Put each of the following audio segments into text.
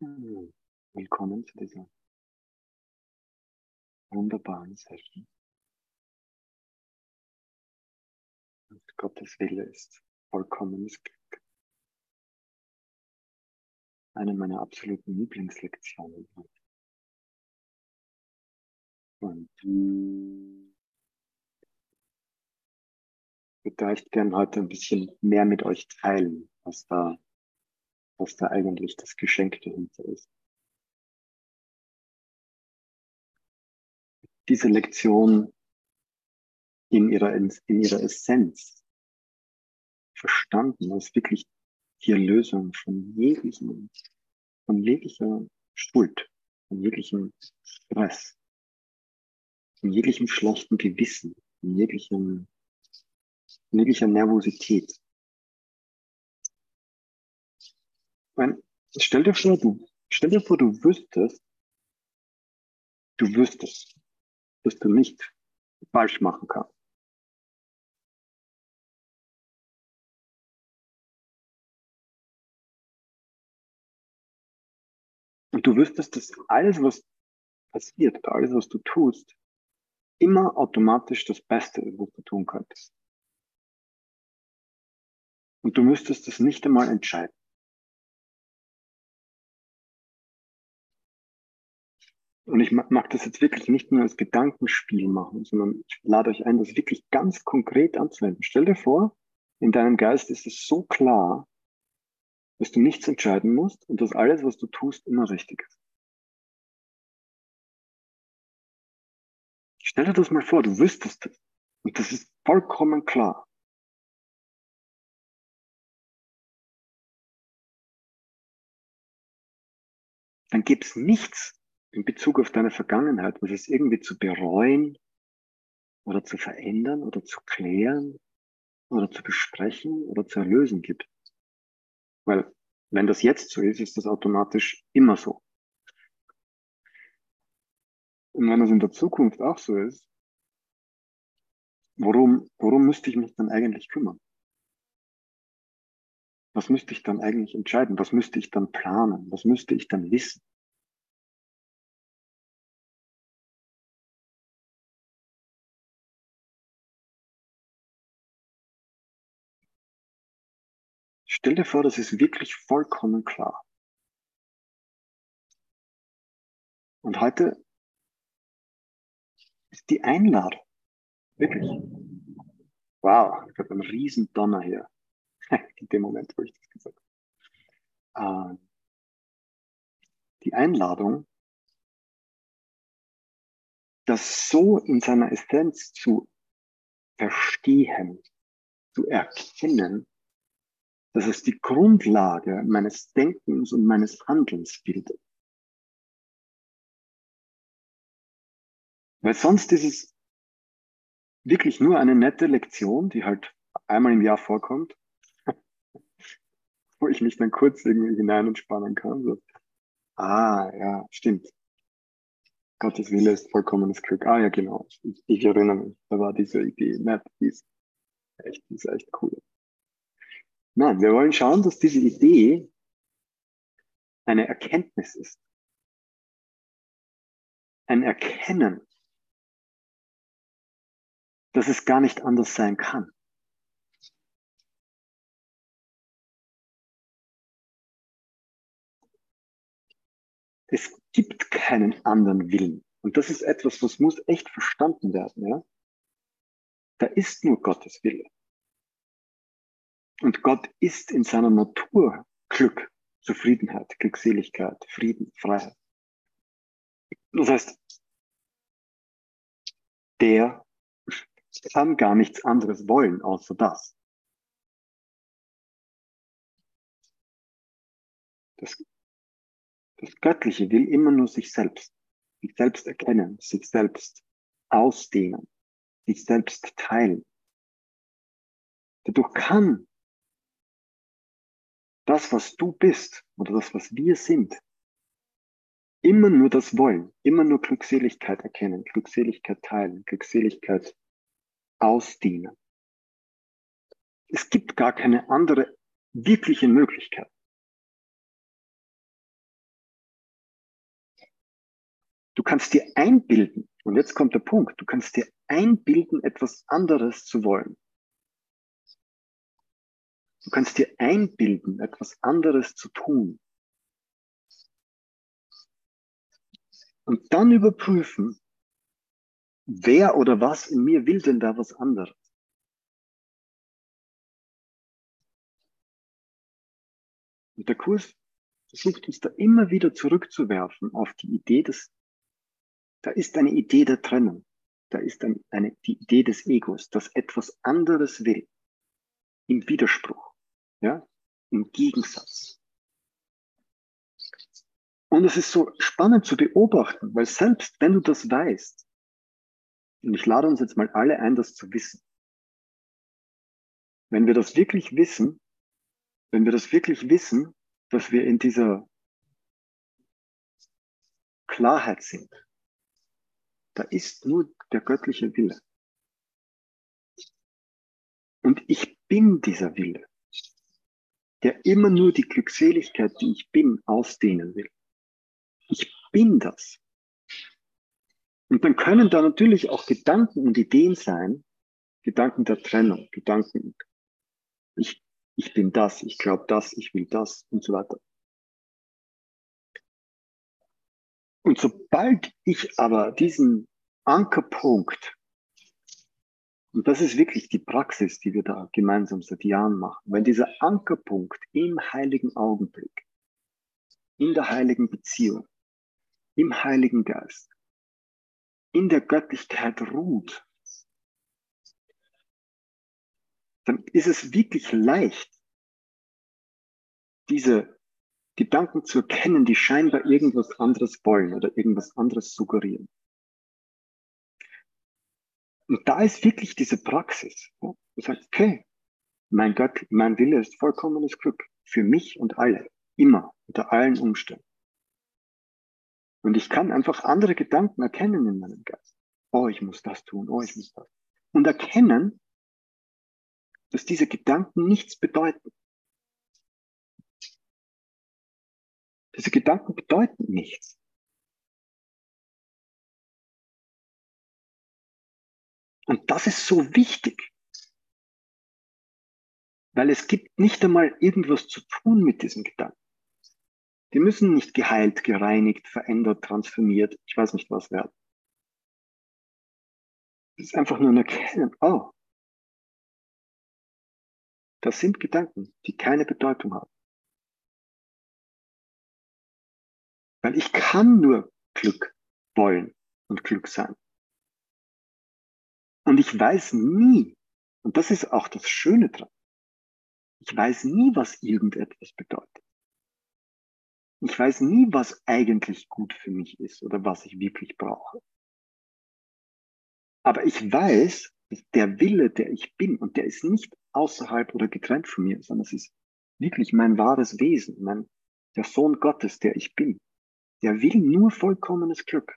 Willkommen zu dieser wunderbaren Session. Und Gottes Wille ist vollkommenes Glück. Eine meiner absoluten Lieblingslektionen. Und ich würde echt gern heute ein bisschen mehr mit euch teilen, was da was da eigentlich das Geschenk dahinter ist. Diese Lektion in ihrer, in ihrer Essenz verstanden als wirklich die Erlösung von jeglichem, von jeglicher Schuld, von jeglichem Stress, von jeglichem schlechten Gewissen, von jeglichem, von jeglicher Nervosität, meine, stell dir vor, du, stell dir vor, du wüsstest, du wüsstest, dass du nicht falsch machen kannst. Und du wüsstest, dass alles, was passiert, alles, was du tust, immer automatisch das Beste ist, was du tun könntest. Und du müsstest es nicht einmal entscheiden. Und ich mag das jetzt wirklich nicht nur als Gedankenspiel machen, sondern ich lade euch ein, das wirklich ganz konkret anzuwenden. Stell dir vor, in deinem Geist ist es so klar, dass du nichts entscheiden musst und dass alles, was du tust, immer richtig ist. Stell dir das mal vor, du wüsstest das. Und das ist vollkommen klar. Dann gibt es nichts, in Bezug auf deine Vergangenheit, was es irgendwie zu bereuen oder zu verändern oder zu klären oder zu besprechen oder zu erlösen gibt. Weil wenn das jetzt so ist, ist das automatisch immer so. Und wenn es in der Zukunft auch so ist, worum, worum müsste ich mich dann eigentlich kümmern? Was müsste ich dann eigentlich entscheiden? Was müsste ich dann planen? Was müsste ich dann wissen? Stell dir vor, das ist wirklich vollkommen klar. Und heute ist die Einladung. Wirklich. Wow, ich habe einen riesen Donner hier. In dem Moment, wo ich das gesagt habe. Ähm, die Einladung, das so in seiner Essenz zu verstehen, zu erkennen, dass es die Grundlage meines Denkens und meines Handelns bildet. Weil sonst ist es wirklich nur eine nette Lektion, die halt einmal im Jahr vorkommt, wo ich mich dann kurz irgendwie hinein entspannen kann. So. Ah, ja, stimmt. Gottes Wille ist vollkommenes Glück. Ah, ja, genau. Ich, ich erinnere mich. Da war diese Idee nett. Die ist echt, die ist echt cool. Nein, wir wollen schauen, dass diese Idee eine Erkenntnis ist. Ein Erkennen, dass es gar nicht anders sein kann. Es gibt keinen anderen Willen. Und das ist etwas, was muss echt verstanden werden. Ja? Da ist nur Gottes Wille. Und Gott ist in seiner Natur Glück, Zufriedenheit, Glückseligkeit, Frieden, Freiheit. Das heißt, der kann gar nichts anderes wollen, außer das. Das, das Göttliche will immer nur sich selbst, sich selbst erkennen, sich selbst ausdehnen, sich selbst teilen. Dadurch kann das, was du bist oder das, was wir sind, immer nur das wollen, immer nur Glückseligkeit erkennen, Glückseligkeit teilen, Glückseligkeit ausdienen. Es gibt gar keine andere wirkliche Möglichkeit. Du kannst dir einbilden, und jetzt kommt der Punkt, du kannst dir einbilden, etwas anderes zu wollen. Du kannst dir einbilden, etwas anderes zu tun. Und dann überprüfen, wer oder was in mir will denn da was anderes? Und der Kurs versucht uns da immer wieder zurückzuwerfen auf die Idee des, da ist eine Idee der Trennung. Da ist ein, eine, die Idee des Egos, das etwas anderes will. Im Widerspruch. Ja? Im Gegensatz. Und es ist so spannend zu beobachten, weil selbst wenn du das weißt, und ich lade uns jetzt mal alle ein, das zu wissen. Wenn wir das wirklich wissen, wenn wir das wirklich wissen, dass wir in dieser Klarheit sind, da ist nur der göttliche Wille. Und ich bin dieser Wille, der immer nur die Glückseligkeit, die ich bin, ausdehnen will. Ich bin das. Und dann können da natürlich auch Gedanken und Ideen sein, Gedanken der Trennung, Gedanken, ich, ich bin das, ich glaube das, ich will das und so weiter. Und sobald ich aber diesen Ankerpunkt, und das ist wirklich die Praxis, die wir da gemeinsam seit Jahren machen, wenn dieser Ankerpunkt im heiligen Augenblick, in der heiligen Beziehung, im Heiligen Geist, in der Göttlichkeit ruht, dann ist es wirklich leicht, diese Gedanken zu erkennen, die scheinbar irgendwas anderes wollen oder irgendwas anderes suggerieren. Und da ist wirklich diese Praxis. Ja? Du sagst, okay, mein Gott, mein Wille ist vollkommenes Glück für mich und alle, immer, unter allen Umständen. Und ich kann einfach andere Gedanken erkennen in meinem Geist. Oh, ich muss das tun, oh, ich muss das. Und erkennen, dass diese Gedanken nichts bedeuten. Diese Gedanken bedeuten nichts. Und das ist so wichtig, weil es gibt nicht einmal irgendwas zu tun mit diesen Gedanken. Die müssen nicht geheilt, gereinigt, verändert, transformiert, ich weiß nicht was werden. Es ist einfach nur ein Erkennen, oh, das sind Gedanken, die keine Bedeutung haben. Weil ich kann nur Glück wollen und Glück sein. Und ich weiß nie, und das ist auch das Schöne dran, ich weiß nie, was irgendetwas bedeutet. Ich weiß nie, was eigentlich gut für mich ist oder was ich wirklich brauche. Aber ich weiß, der Wille, der ich bin, und der ist nicht außerhalb oder getrennt von mir, sondern es ist wirklich mein wahres Wesen, mein, der Sohn Gottes, der ich bin. Der will nur vollkommenes Glück.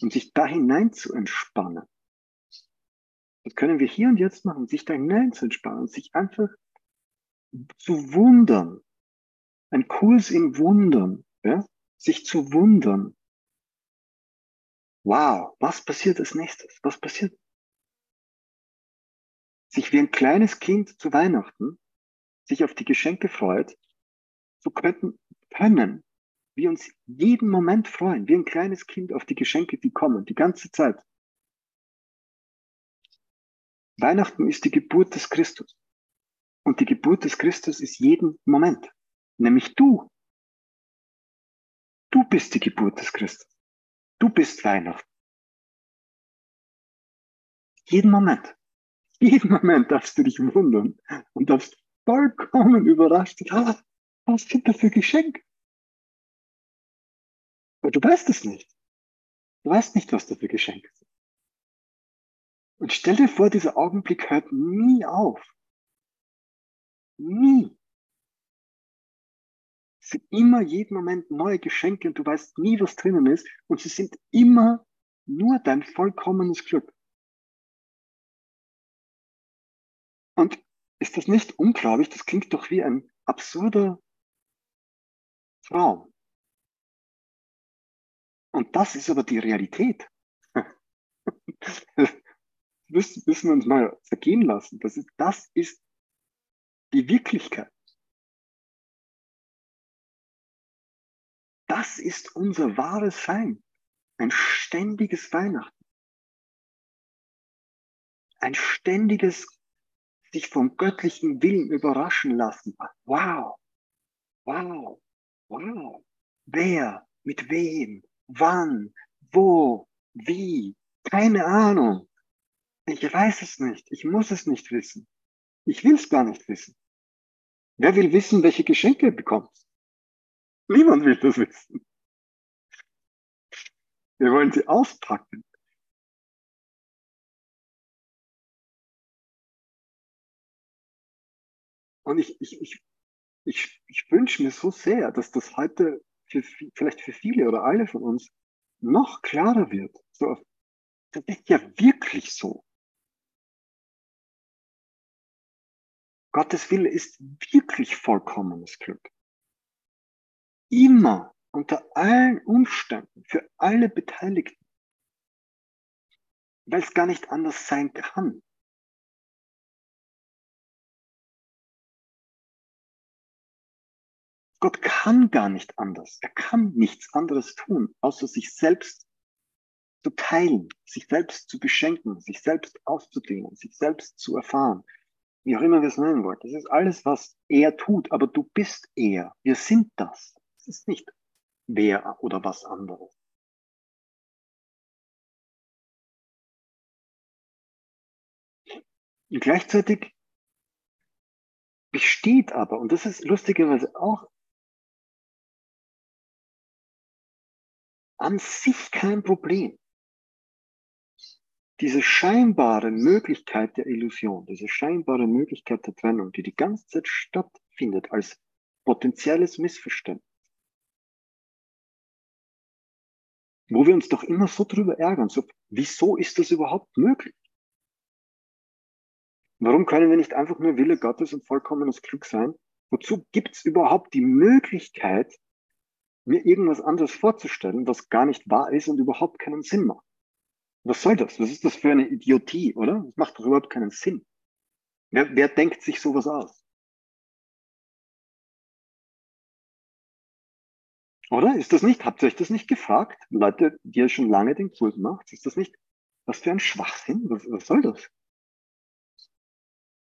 Und sich da hinein zu entspannen. Das können wir hier und jetzt machen, sich da hinein zu entspannen, sich einfach zu wundern, ein Kurs im Wundern, ja? sich zu wundern. Wow, was passiert als nächstes? Was passiert? Sich wie ein kleines Kind zu Weihnachten, sich auf die Geschenke freut, so könnten, können wir uns jeden Moment freuen, wie ein kleines Kind auf die Geschenke, die kommen, die ganze Zeit. Weihnachten ist die Geburt des Christus. Und die Geburt des Christus ist jeden Moment nämlich du. Du bist die Geburt des Christus. Du bist Weihnachten. Jeden Moment. Jeden Moment darfst du dich wundern und darfst vollkommen überrascht sein. Ah, was sind das für Geschenke? Aber du weißt es nicht. Du weißt nicht, was da für Geschenke sind. Und stell dir vor, dieser Augenblick hört nie auf. Nie sind immer jeden Moment neue Geschenke und du weißt nie, was drinnen ist. Und sie sind immer nur dein vollkommenes Glück. Und ist das nicht unglaublich? Das klingt doch wie ein absurder Traum. Und das ist aber die Realität. Das müssen wir uns mal vergehen lassen. Das ist, das ist die Wirklichkeit. Das ist unser wahres Sein. Ein ständiges Weihnachten. Ein ständiges sich vom göttlichen Willen überraschen lassen. Wow, wow, wow. Wer, mit wem, wann, wo, wie, keine Ahnung. Ich weiß es nicht. Ich muss es nicht wissen. Ich will es gar nicht wissen. Wer will wissen, welche Geschenke er bekommt? Niemand will das wissen. Wir wollen sie auspacken. Und ich, ich, ich, ich, ich wünsche mir so sehr, dass das heute für, vielleicht für viele oder alle von uns noch klarer wird. So, das ist ja wirklich so. Gottes Wille ist wirklich vollkommenes Glück immer unter allen Umständen für alle Beteiligten, weil es gar nicht anders sein kann. Gott kann gar nicht anders. Er kann nichts anderes tun, außer sich selbst zu teilen, sich selbst zu beschenken, sich selbst auszudehnen, sich selbst zu erfahren. Wie auch immer wir es nennen wollen. Das ist alles, was er tut, aber du bist er. Wir sind das. Es ist nicht wer oder was anderes. Und gleichzeitig besteht aber, und das ist lustigerweise auch an sich kein Problem, diese scheinbare Möglichkeit der Illusion, diese scheinbare Möglichkeit der Trennung, die die ganze Zeit stattfindet als potenzielles Missverständnis, wo wir uns doch immer so drüber ärgern, so, wieso ist das überhaupt möglich? Warum können wir nicht einfach nur Wille Gottes und vollkommenes Glück sein? Wozu gibt es überhaupt die Möglichkeit, mir irgendwas anderes vorzustellen, was gar nicht wahr ist und überhaupt keinen Sinn macht? Was soll das? Was ist das für eine Idiotie, oder? Das macht doch überhaupt keinen Sinn. Wer, wer denkt sich sowas aus? Oder? Ist das nicht, habt ihr euch das nicht gefragt? Leute, die ja schon lange den Kurs macht, ist das nicht, was für ein Schwachsinn? Was, was soll das?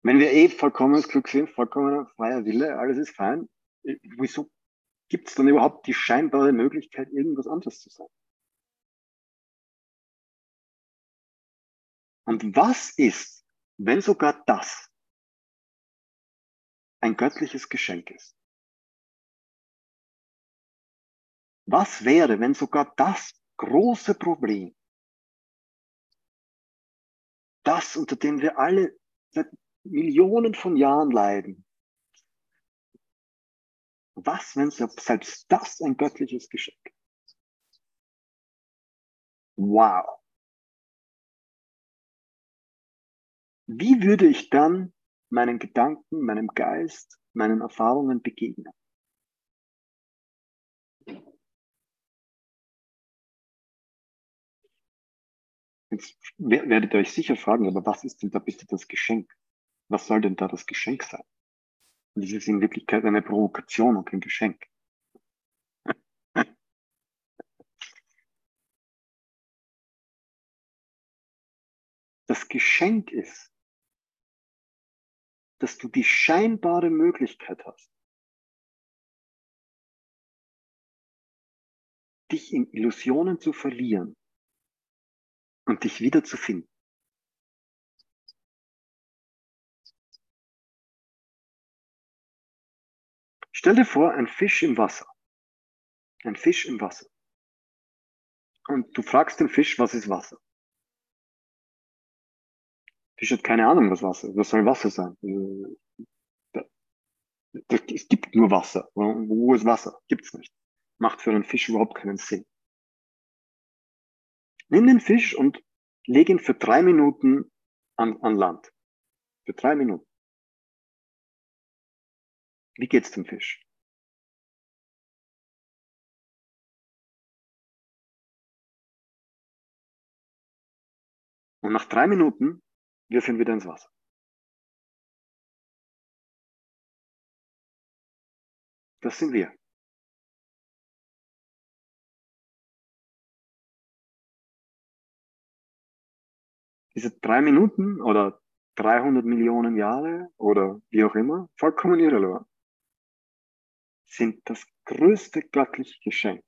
Wenn wir eh vollkommenes Glück sind, vollkommener freier Wille, alles ist fein, äh, wieso gibt es dann überhaupt die scheinbare Möglichkeit, irgendwas anderes zu sein? Und was ist, wenn sogar das ein göttliches Geschenk ist? Was wäre, wenn sogar das große Problem, das, unter dem wir alle seit Millionen von Jahren leiden, was, wenn selbst das ein göttliches Geschenk ist? Wow. Wie würde ich dann meinen Gedanken, meinem Geist, meinen Erfahrungen begegnen? Jetzt werdet ihr euch sicher fragen, aber was ist denn da bitte das Geschenk? Was soll denn da das Geschenk sein? Und das ist in Wirklichkeit eine Provokation und kein Geschenk. Das Geschenk ist, dass du die scheinbare Möglichkeit hast, dich in Illusionen zu verlieren und dich wiederzufinden. Stell dir vor, ein Fisch im Wasser. Ein Fisch im Wasser. Und du fragst den Fisch, was ist Wasser? ich habe keine Ahnung, was Wasser ist. Was soll Wasser sein? Äh, es gibt nur Wasser. Wo ist Wasser? Gibt es nicht. Macht für einen Fisch überhaupt keinen Sinn. Nimm den Fisch und leg ihn für drei Minuten an, an Land. Für drei Minuten. Wie geht's dem Fisch? Und nach drei Minuten wir wieder ins Wasser. Das sind wir. Diese drei Minuten oder 300 Millionen Jahre oder wie auch immer, vollkommen irrelevant, sind das größte göttliche Geschenk.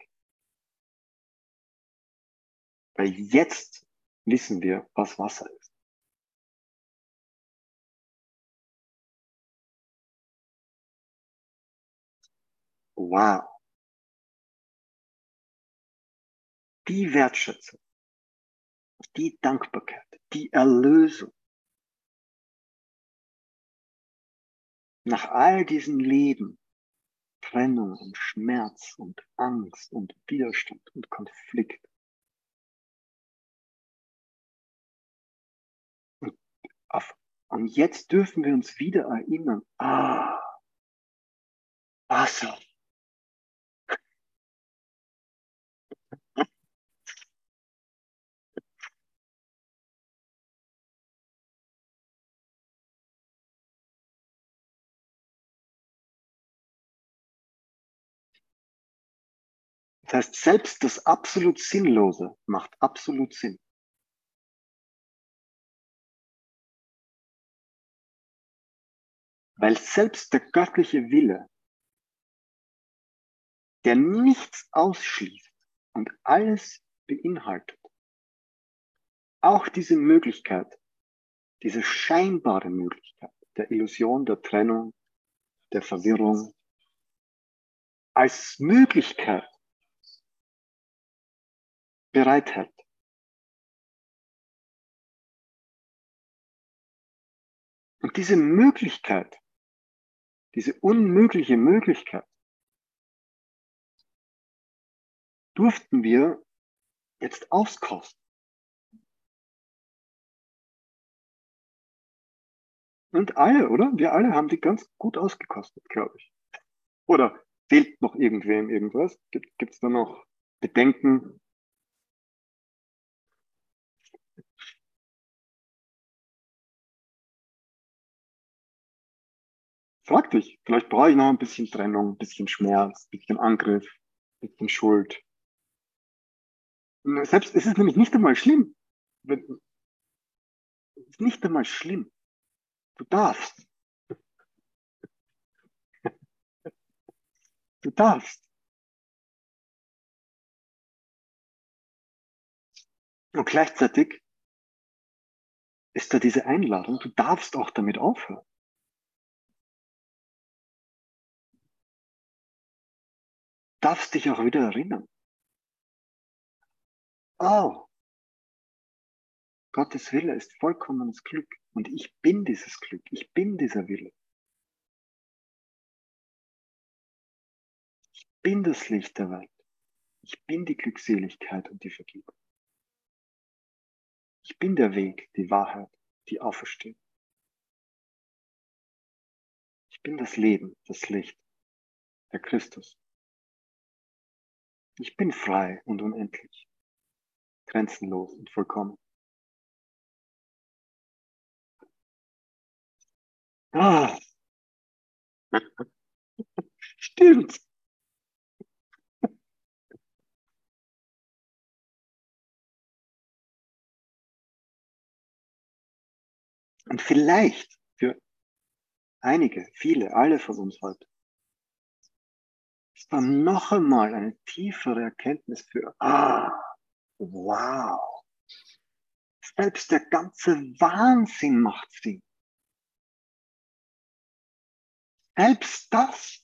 Weil jetzt wissen wir, was Wasser ist. Wow. Die Wertschätzung, die Dankbarkeit, die Erlösung. Nach all diesem Leben, Trennung und Schmerz und Angst und Widerstand und Konflikt. Und, auf, und jetzt dürfen wir uns wieder erinnern, ah, Wasser. Das heißt, selbst das absolut Sinnlose macht absolut Sinn. Weil selbst der göttliche Wille, der nichts ausschließt und alles beinhaltet, auch diese Möglichkeit, diese scheinbare Möglichkeit der Illusion, der Trennung, der Verwirrung, als Möglichkeit bereithält. Und diese Möglichkeit, diese unmögliche Möglichkeit, durften wir jetzt auskosten. Und alle, oder? Wir alle haben die ganz gut ausgekostet, glaube ich. Oder fehlt noch irgendwem irgendwas? Gibt es da noch Bedenken, Frag dich, vielleicht brauche ich noch ein bisschen Trennung, ein bisschen Schmerz, ein bisschen Angriff, ein bisschen Schuld. Selbst es ist nämlich nicht einmal schlimm. Es ist nicht einmal schlimm. Du darfst. Du darfst. Und gleichzeitig ist da diese Einladung, du darfst auch damit aufhören. Darfst dich auch wieder erinnern. Oh, Gottes Wille ist vollkommenes Glück und ich bin dieses Glück, ich bin dieser Wille. Ich bin das Licht der Welt. Ich bin die Glückseligkeit und die Vergebung. Ich bin der Weg, die Wahrheit, die Auferstehung. Ich bin das Leben, das Licht, der Christus. Ich bin frei und unendlich, grenzenlos und vollkommen. Ah. Stimmt. Und vielleicht für einige, viele, alle von uns heute dann noch einmal eine tiefere Erkenntnis für, ah, wow. Selbst der ganze Wahnsinn macht Sinn. Selbst das.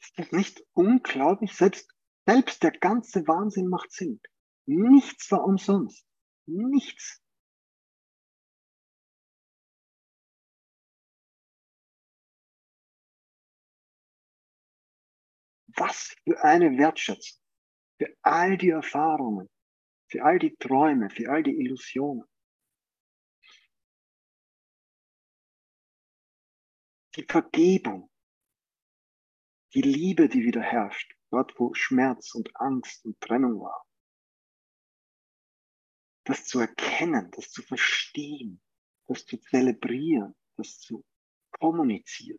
Ist das nicht unglaublich? Selbst, selbst der ganze Wahnsinn macht Sinn. Nichts war umsonst. Nichts. Was für eine Wertschätzung für all die Erfahrungen, für all die Träume, für all die Illusionen. Die Vergebung, die Liebe, die wieder herrscht, dort wo Schmerz und Angst und Trennung war. Das zu erkennen, das zu verstehen, das zu zelebrieren, das zu kommunizieren.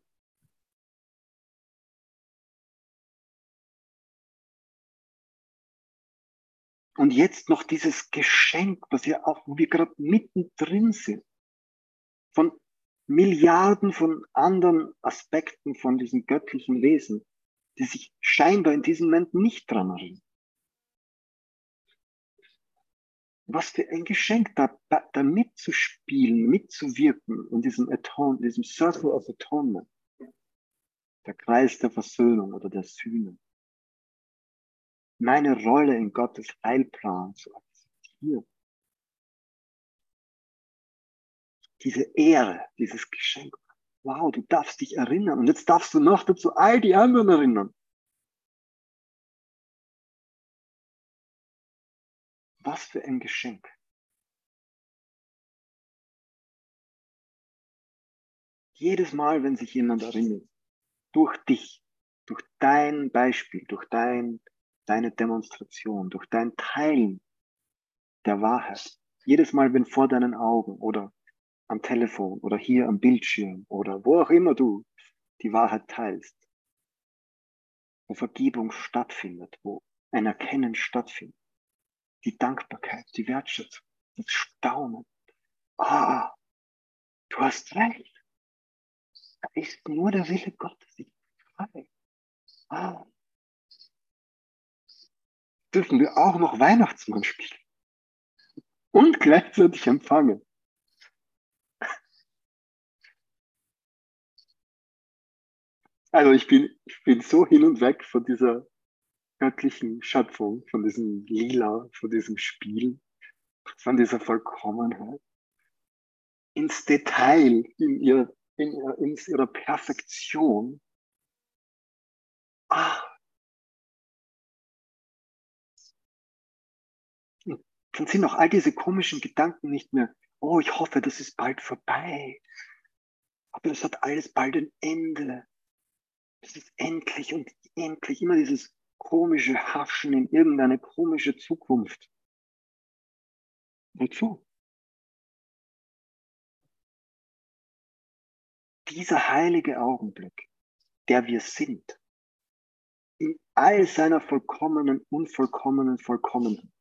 Und jetzt noch dieses Geschenk, was wir auch, wo wir gerade mittendrin sind, von Milliarden von anderen Aspekten von diesen göttlichen Wesen, die sich scheinbar in diesem Moment nicht dran erinnern. Was für ein Geschenk, da, da mitzuspielen, mitzuwirken in diesem Atone, diesem Circle of Atonement, der Kreis der Versöhnung oder der Sühne meine Rolle in Gottes Heilplan zu akzeptieren. Diese Ehre, dieses Geschenk. Wow, du darfst dich erinnern. Und jetzt darfst du noch dazu all die anderen erinnern. Was für ein Geschenk. Jedes Mal, wenn sich jemand erinnert, durch dich, durch dein Beispiel, durch dein deine Demonstration, durch dein Teilen der Wahrheit. Jedes Mal, wenn vor deinen Augen oder am Telefon oder hier am Bildschirm oder wo auch immer du die Wahrheit teilst, wo Vergebung stattfindet, wo ein Erkennen stattfindet, die Dankbarkeit, die Wertschätzung, das Staunen. Ah, du hast recht. Da ist nur der Wille Gottes. Ich frei. Ah, dürfen wir auch noch Weihnachtsmann spielen und gleichzeitig empfangen. Also ich bin, ich bin so hin und weg von dieser göttlichen Schöpfung, von diesem Lila, von diesem Spiel, von dieser Vollkommenheit ins Detail, in, ihr, in, in ihrer Perfektion. Ah, dann sind auch all diese komischen Gedanken nicht mehr, oh, ich hoffe, das ist bald vorbei. Aber es hat alles bald ein Ende. Es ist endlich und endlich immer dieses komische Haschen in irgendeine komische Zukunft. Wozu? Dieser heilige Augenblick, der wir sind, in all seiner vollkommenen, unvollkommenen Vollkommenheit,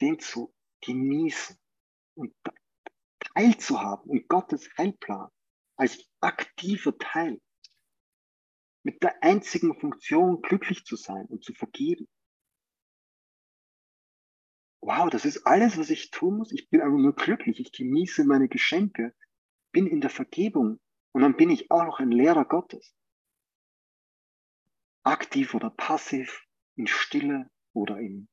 den zu genießen und teilzuhaben in Gottes Heilplan als aktiver Teil. Mit der einzigen Funktion, glücklich zu sein und zu vergeben. Wow, das ist alles, was ich tun muss. Ich bin einfach nur glücklich. Ich genieße meine Geschenke, bin in der Vergebung und dann bin ich auch noch ein Lehrer Gottes. Aktiv oder passiv, in Stille oder in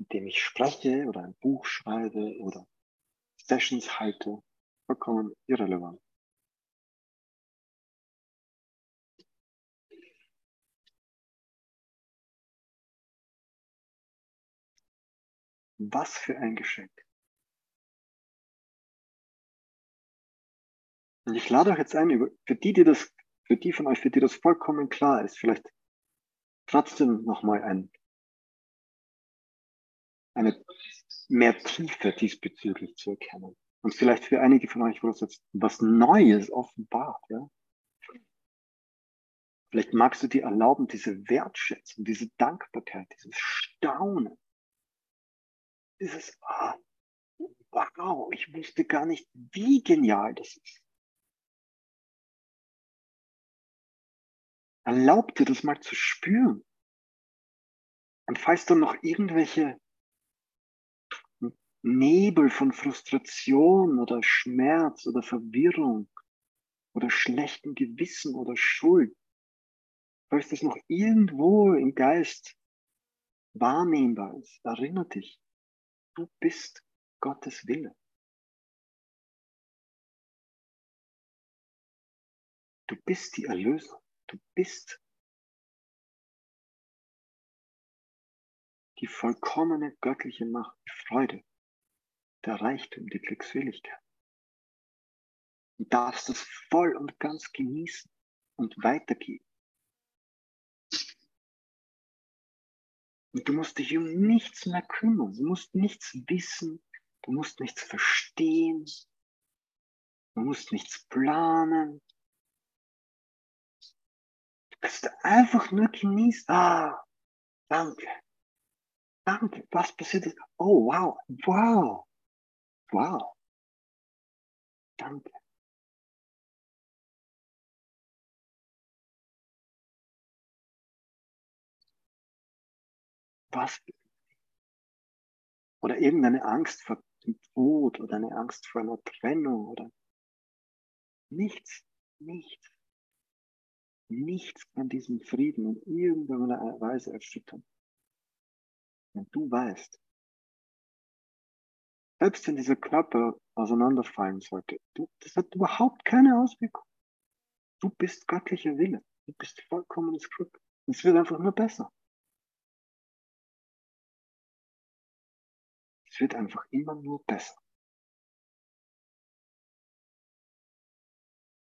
mit dem ich spreche oder ein Buch schreibe oder Sessions halte, vollkommen irrelevant. Was für ein Geschenk. Und ich lade euch jetzt ein, für die, die das, für die von euch, für die das vollkommen klar ist, vielleicht trotzdem nochmal ein eine mehr Tiefe diesbezüglich zu erkennen. Und vielleicht für einige von euch, wo das jetzt was Neues offenbart, ja. Vielleicht magst du dir erlauben, diese Wertschätzung, diese Dankbarkeit, dieses Staunen, dieses, ah, wow, ich wusste gar nicht, wie genial das ist. Erlaub dir das mal zu spüren. Und falls du noch irgendwelche Nebel von Frustration oder Schmerz oder Verwirrung oder schlechtem Gewissen oder Schuld, falls das noch irgendwo im Geist wahrnehmbar ist, erinnere dich, du bist Gottes Wille. Du bist die Erlösung. Du bist die vollkommene göttliche Macht, die Freude der Reichtum, die Glückseligkeit. Du darfst es voll und ganz genießen und weitergeben Und du musst dich um nichts mehr kümmern. Du musst nichts wissen. Du musst nichts verstehen. Du musst nichts planen. Du kannst einfach nur genießen. Ah, danke. Danke. Was passiert ist? Oh, wow. Wow. Wow. Danke. Was? Oder irgendeine Angst vor dem Tod oder eine Angst vor einer Trennung oder nichts, nichts, nichts kann diesen Frieden in irgendeiner Weise erschüttern. Wenn du weißt, selbst wenn dieser Körper auseinanderfallen sollte, du, das hat überhaupt keine Auswirkung. Du bist göttlicher Wille. Du bist vollkommenes Glück. Es wird einfach nur besser. Es wird einfach immer nur besser.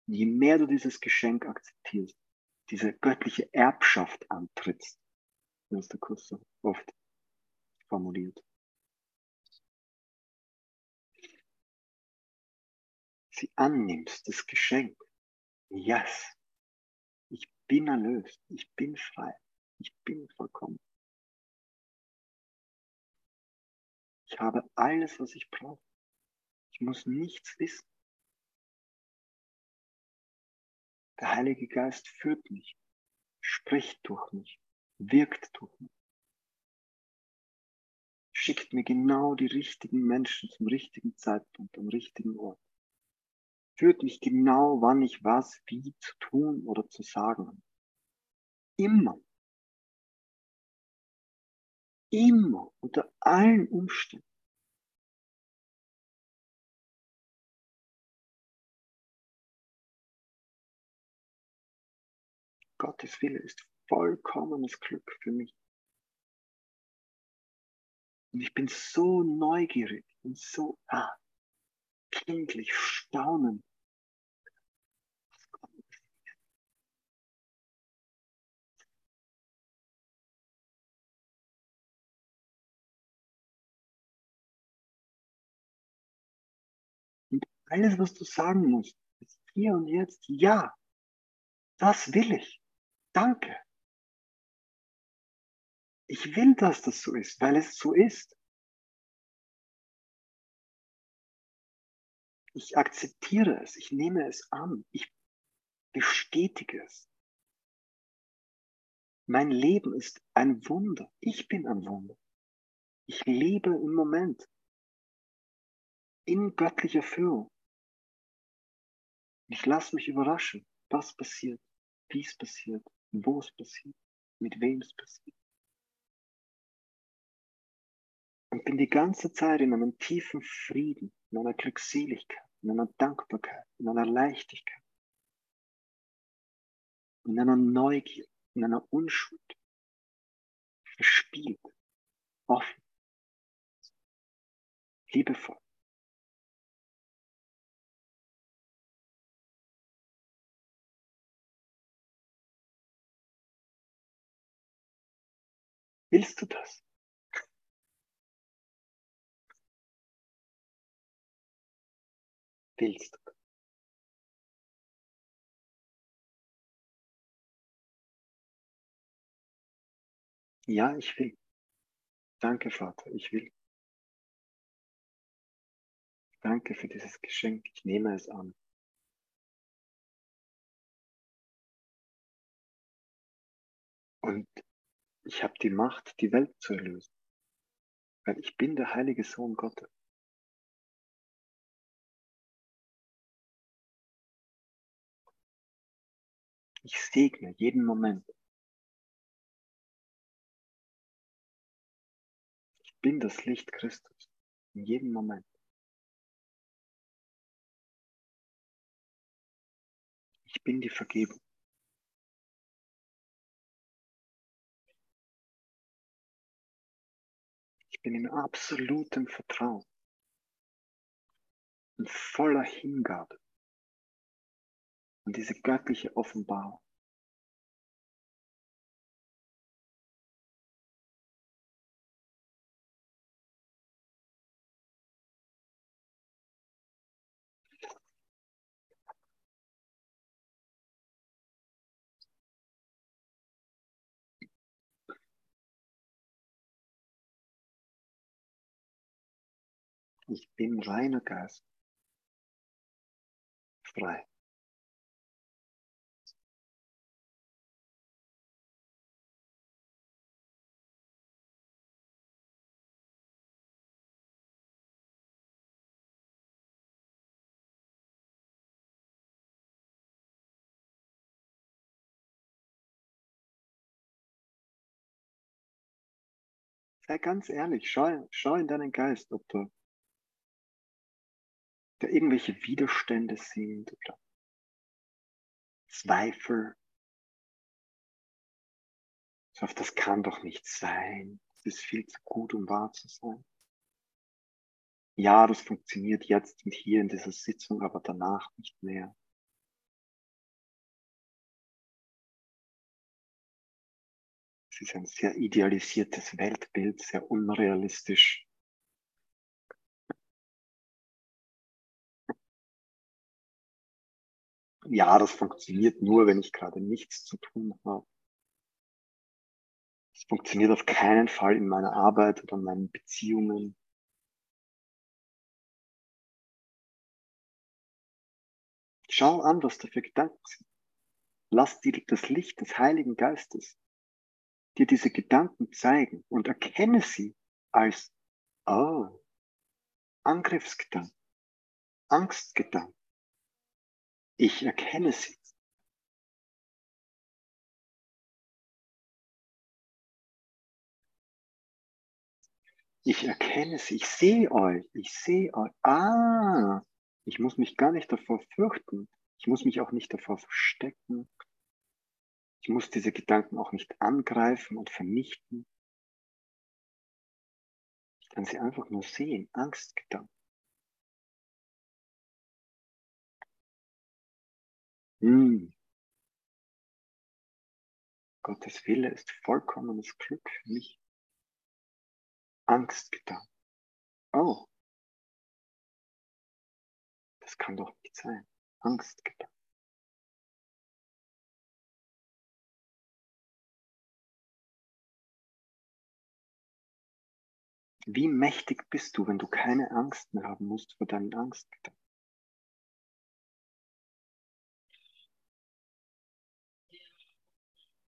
Je mehr du dieses Geschenk akzeptierst, diese göttliche Erbschaft antrittst, wie es der Kurs so oft formuliert, sie annimmst, das Geschenk. Yes, ich bin erlöst, ich bin frei, ich bin vollkommen. Ich habe alles, was ich brauche. Ich muss nichts wissen. Der Heilige Geist führt mich, spricht durch mich, wirkt durch mich, schickt mir genau die richtigen Menschen zum richtigen Zeitpunkt, am richtigen Ort führt mich genau, wann ich was wie zu tun oder zu sagen. Immer. Immer, unter allen Umständen. Gottes Wille ist vollkommenes Glück für mich. Und ich bin so neugierig und so, ah, kindlich staunen. Und alles, was du sagen musst, ist hier und jetzt, ja, das will ich. Danke. Ich will, dass das so ist, weil es so ist. Ich akzeptiere es, ich nehme es an, ich bestätige es. Mein Leben ist ein Wunder. Ich bin ein Wunder. Ich lebe im Moment in göttlicher Führung. Ich lasse mich überraschen, was passiert, wie es passiert, wo es passiert, mit wem es passiert. Und bin die ganze Zeit in einem tiefen Frieden, in einer Glückseligkeit, in einer Dankbarkeit, in einer Leichtigkeit, in einer Neugier, in einer Unschuld, verspielt, offen, liebevoll. Willst du das? Willst? Ja, ich will. Danke, Vater, ich will. Danke für dieses Geschenk. Ich nehme es an. Und ich habe die Macht, die Welt zu erlösen. Weil ich bin der heilige Sohn Gottes. Ich segne jeden Moment. Ich bin das Licht Christus in jedem Moment. Ich bin die Vergebung. Ich bin in absolutem Vertrauen und voller Hingabe und diese göttliche Offenbarung. Ich bin reiner Geist, frei. Sei ganz ehrlich, schau, schau in deinen Geist, ob da, da irgendwelche Widerstände sind oder Zweifel. So, das kann doch nicht sein. Das ist viel zu gut, um wahr zu sein. Ja, das funktioniert jetzt und hier in dieser Sitzung, aber danach nicht mehr. Ist ein sehr idealisiertes Weltbild, sehr unrealistisch. Ja, das funktioniert nur, wenn ich gerade nichts zu tun habe. Es funktioniert auf keinen Fall in meiner Arbeit oder in meinen Beziehungen. Schau an, was da für Gedanken sind. Lass dir das Licht des Heiligen Geistes dir diese Gedanken zeigen und erkenne sie als, oh, Angriffsgedanken, Angstgedanken. Ich erkenne sie. Ich erkenne sie, ich sehe euch, ich sehe euch. Ah, ich muss mich gar nicht davor fürchten. Ich muss mich auch nicht davor verstecken. Ich muss diese Gedanken auch nicht angreifen und vernichten. Ich kann sie einfach nur sehen. Angstgedanken. Hm. Gottes Wille ist vollkommenes Glück für mich. Angstgedanken. Oh. Das kann doch nicht sein. Angstgedanken. Wie mächtig bist du, wenn du keine Angst mehr haben musst vor deinen Angstgedanken?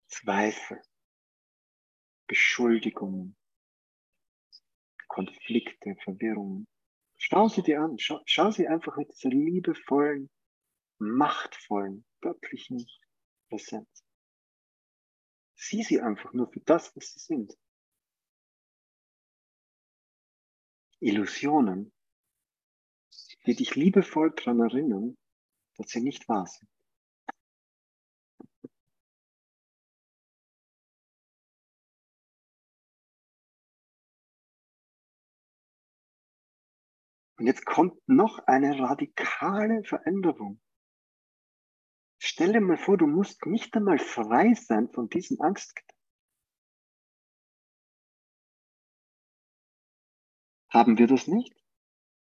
Zweifel, Beschuldigungen, Konflikte, Verwirrungen. Schau sie dir an, schau, schau sie einfach mit dieser liebevollen, machtvollen, göttlichen Präsenz. Sieh sie einfach nur für das, was sie sind. Illusionen, die dich liebevoll daran erinnern, dass sie nicht wahr sind. Und jetzt kommt noch eine radikale Veränderung. Stell dir mal vor, du musst nicht einmal frei sein von diesen Angstgedanken. Haben wir das nicht?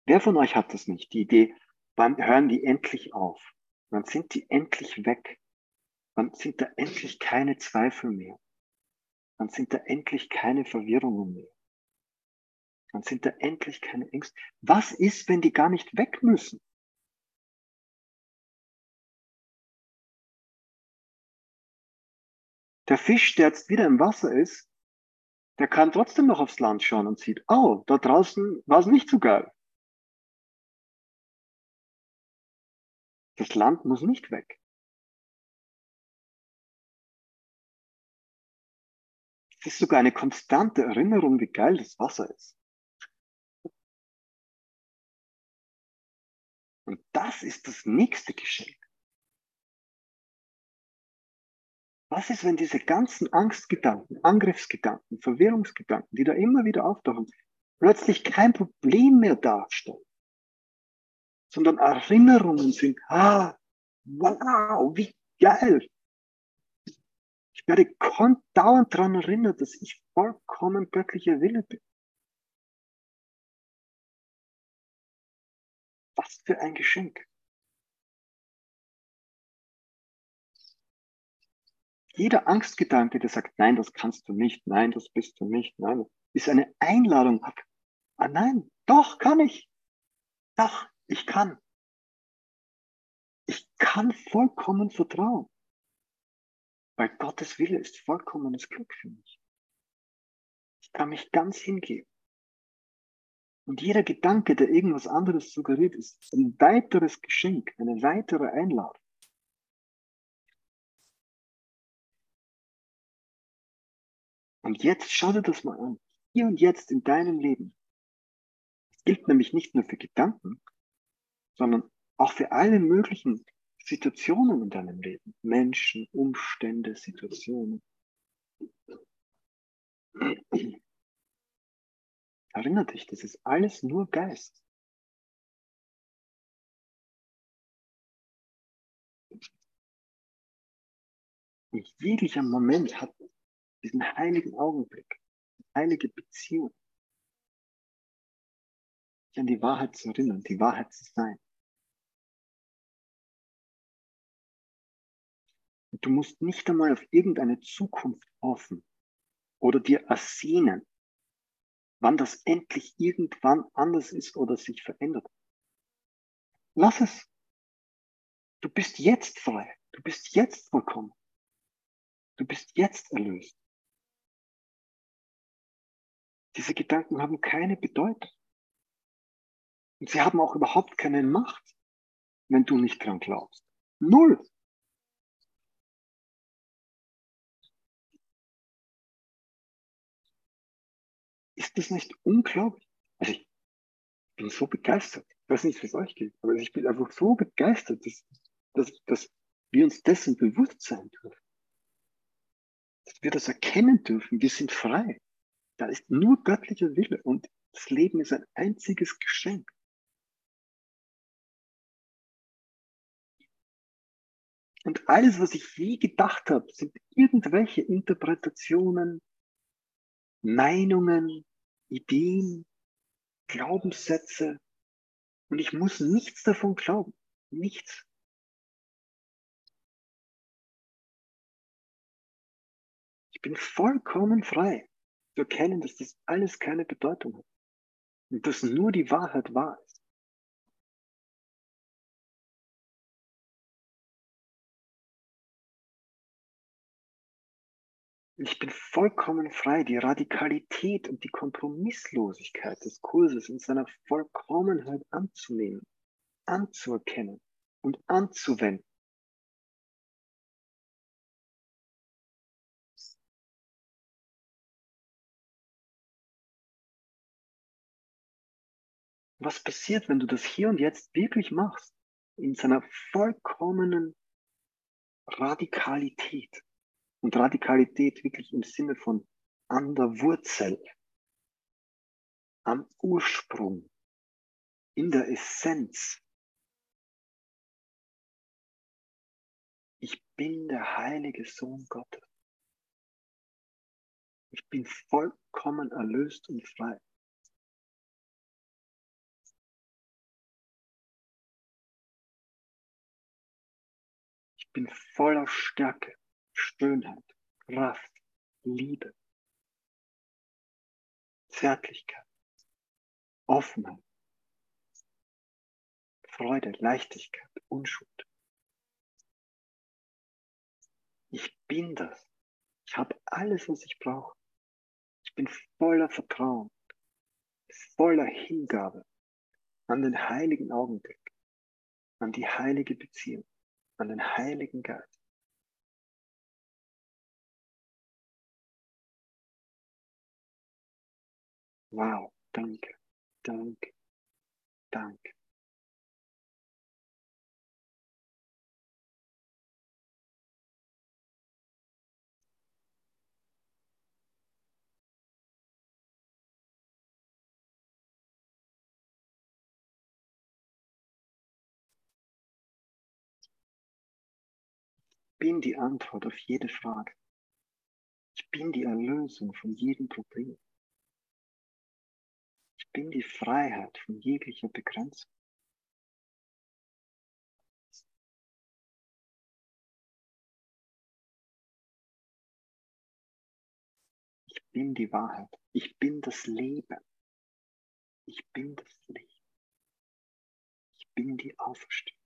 Wer von euch hat das nicht? Die Idee, wann hören die endlich auf? Wann sind die endlich weg? Wann sind da endlich keine Zweifel mehr? Wann sind da endlich keine Verwirrungen mehr? Wann sind da endlich keine Ängste? Was ist, wenn die gar nicht weg müssen? Der Fisch, der jetzt wieder im Wasser ist, der kann trotzdem noch aufs Land schauen und sieht, oh, da draußen war es nicht so geil. Das Land muss nicht weg. Es ist sogar eine konstante Erinnerung, wie geil das Wasser ist. Und das ist das nächste Geschenk. Was ist, wenn diese ganzen Angstgedanken, Angriffsgedanken, Verwirrungsgedanken, die da immer wieder auftauchen, plötzlich kein Problem mehr darstellen, sondern Erinnerungen sind, ah, wow, wie geil. Ich werde dauernd daran erinnert, dass ich vollkommen göttlicher Wille bin. Was für ein Geschenk. Jeder Angstgedanke, der sagt, nein, das kannst du nicht, nein, das bist du nicht, nein, ist eine Einladung. Ah nein, doch, kann ich. Doch, ich kann. Ich kann vollkommen vertrauen. Weil Gottes Wille ist vollkommenes Glück für mich. Ich kann mich ganz hingeben. Und jeder Gedanke, der irgendwas anderes suggeriert, ist ein weiteres Geschenk, eine weitere Einladung. Und jetzt schau dir das mal an. Hier und jetzt in deinem Leben. Das gilt nämlich nicht nur für Gedanken, sondern auch für alle möglichen Situationen in deinem Leben. Menschen, Umstände, Situationen. Erinnere dich, das ist alles nur Geist. Und jeglicher Moment hat diesen heiligen Augenblick, heilige Beziehung, sich an die Wahrheit zu erinnern, die Wahrheit zu sein. Und du musst nicht einmal auf irgendeine Zukunft hoffen oder dir ersehnen, wann das endlich irgendwann anders ist oder sich verändert. Lass es. Du bist jetzt frei. Du bist jetzt vollkommen. Du bist jetzt erlöst. Diese Gedanken haben keine Bedeutung. Und sie haben auch überhaupt keine Macht, wenn du nicht dran glaubst. Null. Ist das nicht unglaublich? Also ich bin so begeistert. Ich weiß nicht, wie es euch geht, aber ich bin einfach so begeistert, dass, dass, dass wir uns dessen bewusst sein dürfen. Dass wir das erkennen dürfen. Wir sind frei. Da ist nur göttlicher Wille und das Leben ist ein einziges Geschenk. Und alles, was ich je gedacht habe, sind irgendwelche Interpretationen, Meinungen, Ideen, Glaubenssätze. Und ich muss nichts davon glauben. Nichts. Ich bin vollkommen frei zu erkennen, dass das alles keine Bedeutung hat. Und dass nur die Wahrheit wahr ist. Ich bin vollkommen frei, die Radikalität und die Kompromisslosigkeit des Kurses in seiner Vollkommenheit anzunehmen, anzuerkennen und anzuwenden. Was passiert, wenn du das hier und jetzt wirklich machst, in seiner vollkommenen Radikalität? Und Radikalität wirklich im Sinne von an der Wurzel, am Ursprung, in der Essenz. Ich bin der heilige Sohn Gottes. Ich bin vollkommen erlöst und frei. Bin voller Stärke. Schönheit, Kraft, Liebe, Zärtlichkeit, Offenheit, Freude, Leichtigkeit, Unschuld. Ich bin das. Ich habe alles, was ich brauche. Ich bin voller Vertrauen, voller Hingabe an den heiligen Augenblick, an die heilige Beziehung, an den heiligen Geist. Wow, danke, danke, danke. Bin die Antwort auf jede Frage. Ich bin die Erlösung von jedem Problem bin die Freiheit von jeglicher Begrenzung. Ich bin die Wahrheit. Ich bin das Leben. Ich bin das Licht. Ich bin die Auferstehung.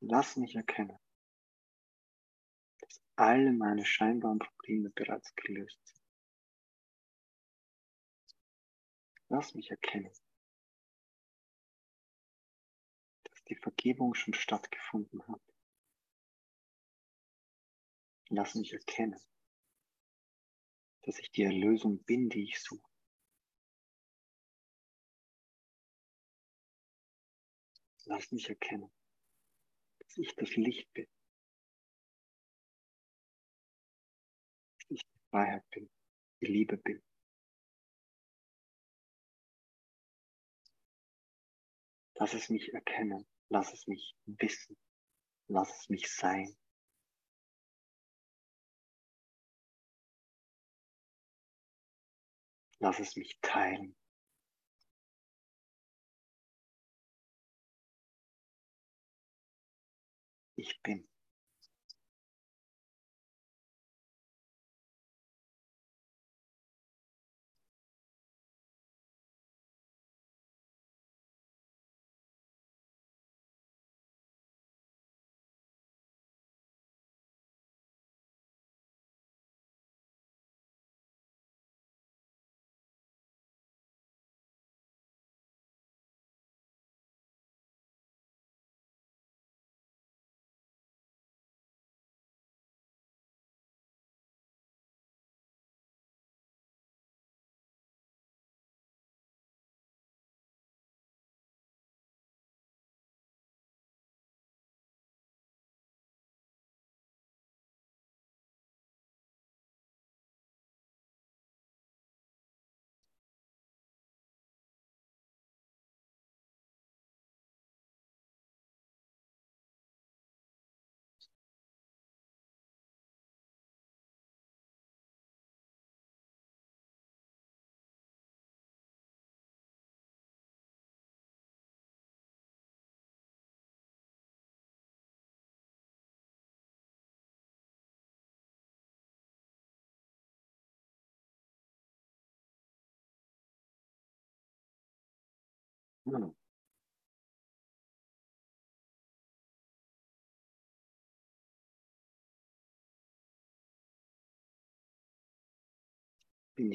Lass mich erkennen, dass alle meine scheinbaren Probleme bereits gelöst sind. Lass mich erkennen, dass die Vergebung schon stattgefunden hat. Lass mich erkennen, dass ich die Erlösung bin, die ich suche. Lass mich erkennen, dass ich das Licht bin. Dass ich die Freiheit bin, die Liebe bin. Lass es mich erkennen, lass es mich wissen, lass es mich sein. Lass es mich teilen. Ich bin. Hm. In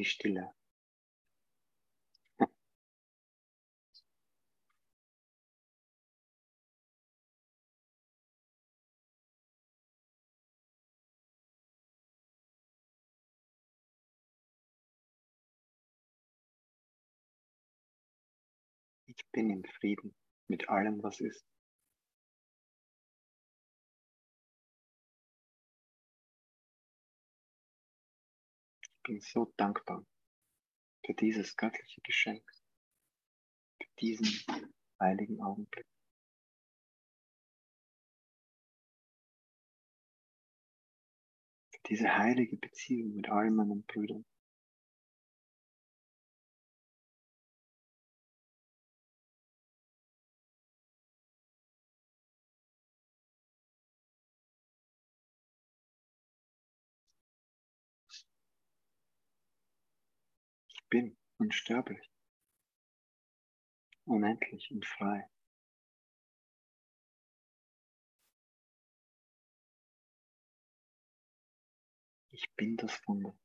Ich bin in Frieden mit allem, was ist. Ich bin so dankbar für dieses göttliche Geschenk, für diesen heiligen Augenblick. Für diese heilige Beziehung mit all meinen Brüdern. Bin unsterblich, unendlich und frei. Ich bin das Wunder.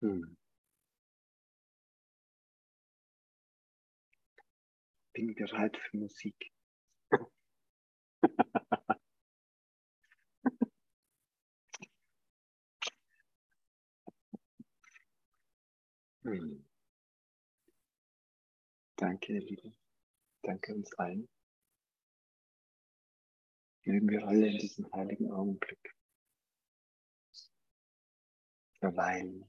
Hm. Bin bereit für Musik. hm. Danke, ihr Lieben. Danke uns allen. Mögen wir alle in diesem heiligen Augenblick verweilen,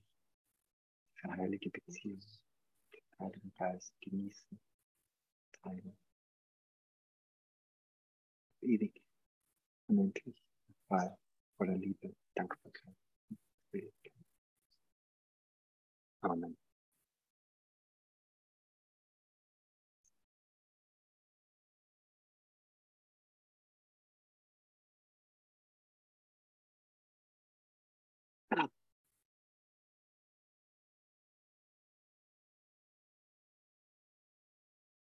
für heilige Beziehungen, den Heiligen Geist genießen, teilen. Ewig, unendlich, frei, voller Liebe, Dankbarkeit. Amen.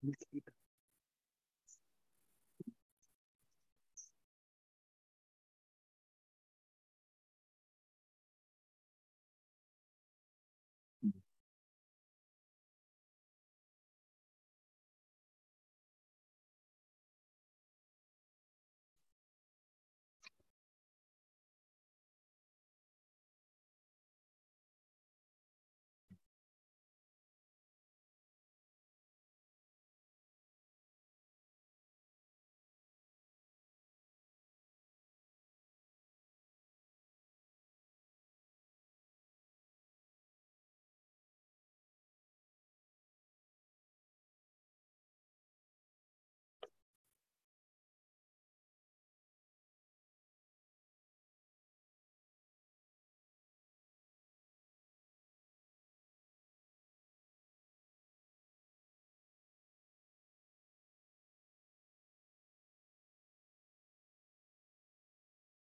Liebe.